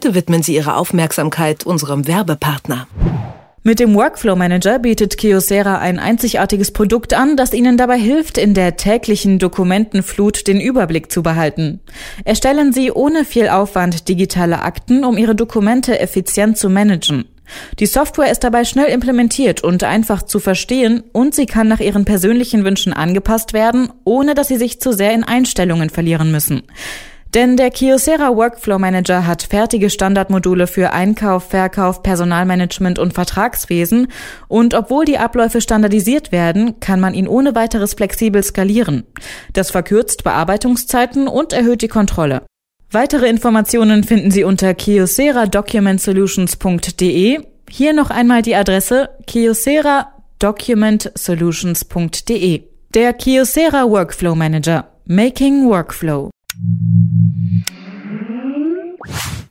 Bitte widmen Sie Ihre Aufmerksamkeit unserem Werbepartner. Mit dem Workflow Manager bietet Kyocera ein einzigartiges Produkt an, das Ihnen dabei hilft, in der täglichen Dokumentenflut den Überblick zu behalten. Erstellen Sie ohne viel Aufwand digitale Akten, um Ihre Dokumente effizient zu managen. Die Software ist dabei schnell implementiert und einfach zu verstehen und sie kann nach Ihren persönlichen Wünschen angepasst werden, ohne dass Sie sich zu sehr in Einstellungen verlieren müssen. Denn der Kyocera Workflow Manager hat fertige Standardmodule für Einkauf, Verkauf, Personalmanagement und Vertragswesen und obwohl die Abläufe standardisiert werden, kann man ihn ohne weiteres flexibel skalieren. Das verkürzt Bearbeitungszeiten und erhöht die Kontrolle. Weitere Informationen finden Sie unter kyocera-document-solutions.de. Hier noch einmal die Adresse kyocera-document-solutions.de. Der Kyocera Workflow Manager. Making Workflow.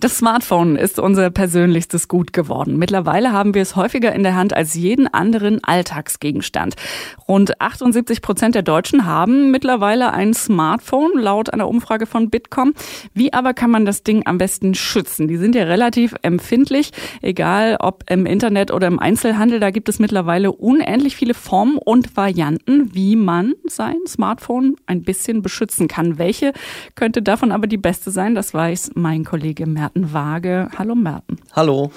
Das Smartphone ist unser persönlichstes Gut geworden. Mittlerweile haben wir es häufiger in der Hand als jeden anderen Alltagsgegenstand. Rund 78 Prozent der Deutschen haben mittlerweile ein Smartphone, laut einer Umfrage von Bitkom. Wie aber kann man das Ding am besten schützen? Die sind ja relativ empfindlich, egal ob im Internet oder im Einzelhandel. Da gibt es mittlerweile unendlich viele Formen und Varianten, wie man sein Smartphone ein bisschen beschützen kann. Welche könnte davon aber die beste sein? Das weiß mein Kollege Merz. Merten Waage. Hallo Merten. Hallo.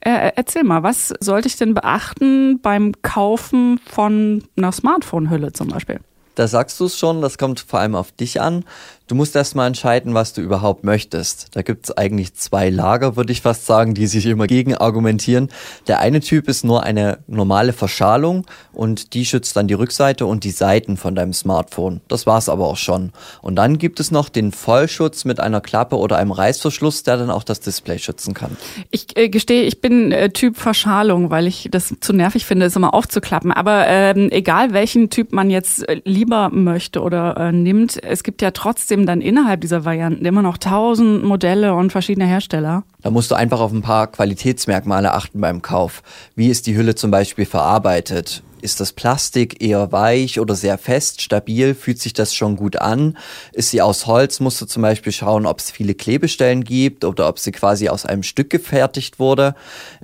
Äh, erzähl mal, was sollte ich denn beachten beim Kaufen von einer Smartphone-Hülle zum Beispiel? Da sagst du es schon, das kommt vor allem auf dich an. Du musst erstmal entscheiden, was du überhaupt möchtest. Da gibt es eigentlich zwei Lager, würde ich fast sagen, die sich immer gegen argumentieren. Der eine Typ ist nur eine normale Verschalung und die schützt dann die Rückseite und die Seiten von deinem Smartphone. Das war's aber auch schon. Und dann gibt es noch den Vollschutz mit einer Klappe oder einem Reißverschluss, der dann auch das Display schützen kann. Ich äh, gestehe, ich bin äh, Typ Verschalung, weil ich das zu nervig finde, es immer aufzuklappen. Aber ähm, egal welchen Typ man jetzt äh, lieber möchte oder äh, nimmt, es gibt ja trotzdem dann innerhalb dieser Varianten immer noch tausend Modelle und verschiedene Hersteller. Da musst du einfach auf ein paar Qualitätsmerkmale achten beim Kauf. Wie ist die Hülle zum Beispiel verarbeitet? Ist das Plastik eher weich oder sehr fest, stabil? Fühlt sich das schon gut an? Ist sie aus Holz? Musst du zum Beispiel schauen, ob es viele Klebestellen gibt oder ob sie quasi aus einem Stück gefertigt wurde.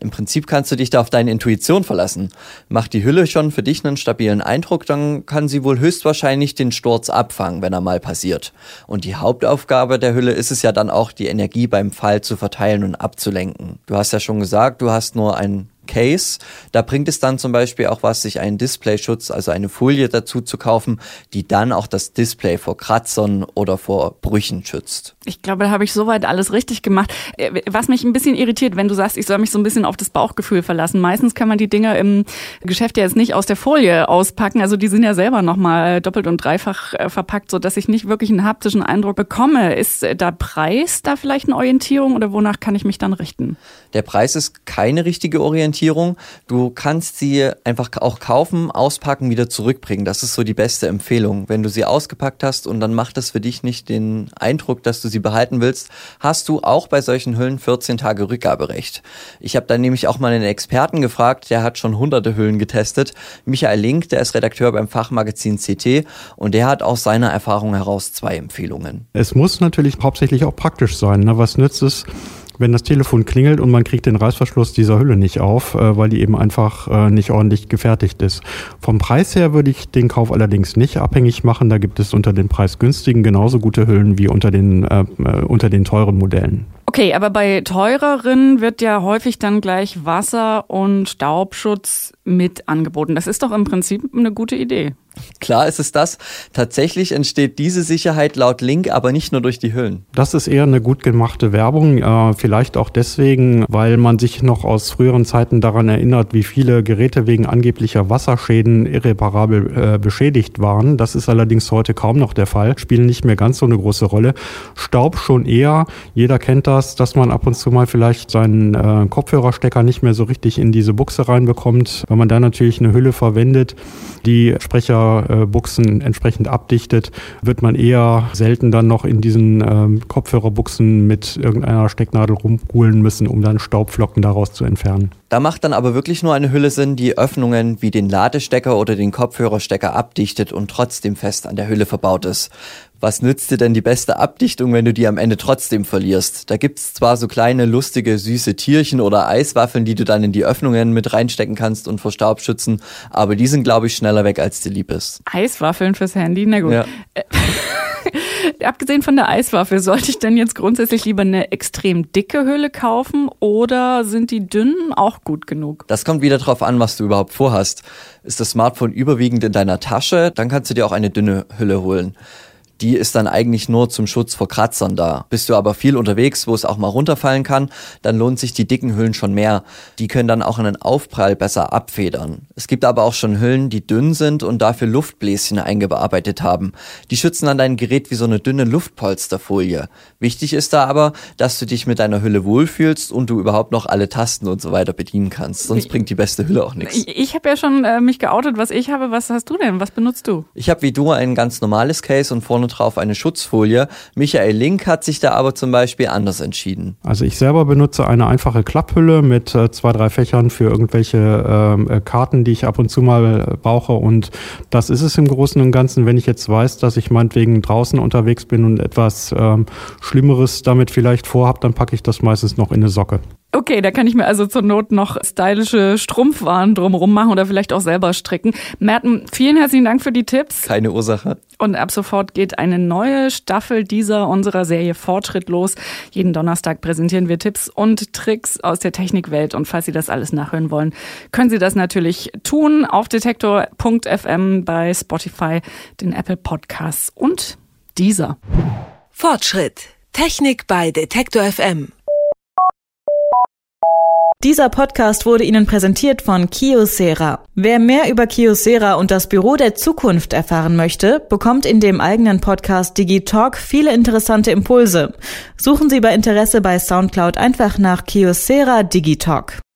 Im Prinzip kannst du dich da auf deine Intuition verlassen. Macht die Hülle schon für dich einen stabilen Eindruck, dann kann sie wohl höchstwahrscheinlich den Sturz abfangen, wenn er mal passiert. Und die Hauptaufgabe der Hülle ist es ja dann auch, die Energie beim Fall zu verteilen und abzulenken. Du hast ja schon gesagt, du hast nur ein Case. Da bringt es dann zum Beispiel auch was, sich einen Displayschutz, also eine Folie dazu zu kaufen, die dann auch das Display vor Kratzern oder vor Brüchen schützt. Ich glaube, da habe ich soweit alles richtig gemacht. Äh, was mich ein bisschen irritiert, wenn du sagst, ich soll mich so ein bisschen auf das Bauchgefühl verlassen. Meistens kann man die Dinger im Geschäft ja jetzt nicht aus der Folie auspacken. Also die sind ja selber nochmal doppelt und dreifach äh, verpackt, so dass ich nicht wirklich einen haptischen Eindruck bekomme. Ist äh, da Preis da vielleicht eine Orientierung oder wonach kann ich mich dann richten? Der Preis ist keine richtige Orientierung. Orientierung. Du kannst sie einfach auch kaufen, auspacken, wieder zurückbringen. Das ist so die beste Empfehlung. Wenn du sie ausgepackt hast und dann macht das für dich nicht den Eindruck, dass du sie behalten willst, hast du auch bei solchen Hüllen 14 Tage Rückgaberecht. Ich habe dann nämlich auch mal einen Experten gefragt, der hat schon hunderte Hüllen getestet. Michael Link, der ist Redakteur beim Fachmagazin CT und der hat aus seiner Erfahrung heraus zwei Empfehlungen. Es muss natürlich hauptsächlich auch praktisch sein. Ne? Was nützt es? Wenn das Telefon klingelt und man kriegt den Reißverschluss dieser Hülle nicht auf, äh, weil die eben einfach äh, nicht ordentlich gefertigt ist. Vom Preis her würde ich den Kauf allerdings nicht abhängig machen. Da gibt es unter den preisgünstigen genauso gute Hüllen wie unter den, äh, äh unter den teuren Modellen. Okay, aber bei teureren wird ja häufig dann gleich Wasser- und Staubschutz mit angeboten. Das ist doch im Prinzip eine gute Idee. Klar ist es das. Tatsächlich entsteht diese Sicherheit laut Link aber nicht nur durch die Hüllen. Das ist eher eine gut gemachte Werbung. Äh, vielleicht auch deswegen, weil man sich noch aus früheren Zeiten daran erinnert, wie viele Geräte wegen angeblicher Wasserschäden irreparabel äh, beschädigt waren. Das ist allerdings heute kaum noch der Fall. Spielen nicht mehr ganz so eine große Rolle. Staub schon eher. Jeder kennt das, dass man ab und zu mal vielleicht seinen äh, Kopfhörerstecker nicht mehr so richtig in diese Buchse reinbekommt. Wenn man da natürlich eine Hülle verwendet, die Sprecher Kopfhörerbuchsen entsprechend abdichtet, wird man eher selten dann noch in diesen ähm, Kopfhörerbuchsen mit irgendeiner Stecknadel rumpulen müssen, um dann Staubflocken daraus zu entfernen. Da macht dann aber wirklich nur eine Hülle Sinn, die Öffnungen wie den Ladestecker oder den Kopfhörerstecker abdichtet und trotzdem fest an der Hülle verbaut ist. Was nützt dir denn die beste Abdichtung, wenn du die am Ende trotzdem verlierst? Da gibt's zwar so kleine, lustige, süße Tierchen oder Eiswaffeln, die du dann in die Öffnungen mit reinstecken kannst und vor Staub schützen, aber die sind, glaube ich, schneller weg, als dir lieb ist. Eiswaffeln fürs Handy? Na gut. Ja. Abgesehen von der Eiswaffe, sollte ich denn jetzt grundsätzlich lieber eine extrem dicke Hülle kaufen oder sind die dünnen auch gut genug? Das kommt wieder drauf an, was du überhaupt vorhast. Ist das Smartphone überwiegend in deiner Tasche, dann kannst du dir auch eine dünne Hülle holen die ist dann eigentlich nur zum Schutz vor Kratzern da. Bist du aber viel unterwegs, wo es auch mal runterfallen kann, dann lohnt sich die dicken Hüllen schon mehr. Die können dann auch einen Aufprall besser abfedern. Es gibt aber auch schon Hüllen, die dünn sind und dafür Luftbläschen eingearbeitet haben. Die schützen dann dein Gerät wie so eine dünne Luftpolsterfolie. Wichtig ist da aber, dass du dich mit deiner Hülle wohlfühlst und du überhaupt noch alle Tasten und so weiter bedienen kannst. Sonst bringt die beste Hülle auch nichts. Ich, ich habe ja schon äh, mich geoutet, was ich habe. Was hast du denn? Was benutzt du? Ich habe wie du ein ganz normales Case und vorne drauf eine Schutzfolie. Michael Link hat sich da aber zum Beispiel anders entschieden. Also ich selber benutze eine einfache Klapphülle mit äh, zwei, drei Fächern für irgendwelche ähm, äh, Karten, die ich ab und zu mal brauche. Und das ist es im Großen und Ganzen, wenn ich jetzt weiß, dass ich meinetwegen draußen unterwegs bin und etwas ähm, Schlimmeres damit vielleicht vorhabe, dann packe ich das meistens noch in eine Socke. Okay, da kann ich mir also zur Not noch stylische Strumpfwaren drumherum machen oder vielleicht auch selber stricken. Merten, vielen herzlichen Dank für die Tipps. Keine Ursache. Und ab sofort geht eine neue Staffel dieser unserer Serie Fortschritt los. Jeden Donnerstag präsentieren wir Tipps und Tricks aus der Technikwelt. Und falls Sie das alles nachhören wollen, können Sie das natürlich tun auf detektor.fm bei Spotify, den Apple Podcasts und dieser. Fortschritt. Technik bei Detektor FM. Dieser Podcast wurde Ihnen präsentiert von Kiosera. Wer mehr über Kiosera und das Büro der Zukunft erfahren möchte, bekommt in dem eigenen Podcast Digitalk viele interessante Impulse. Suchen Sie bei Interesse bei Soundcloud einfach nach Kiosera Digitalk.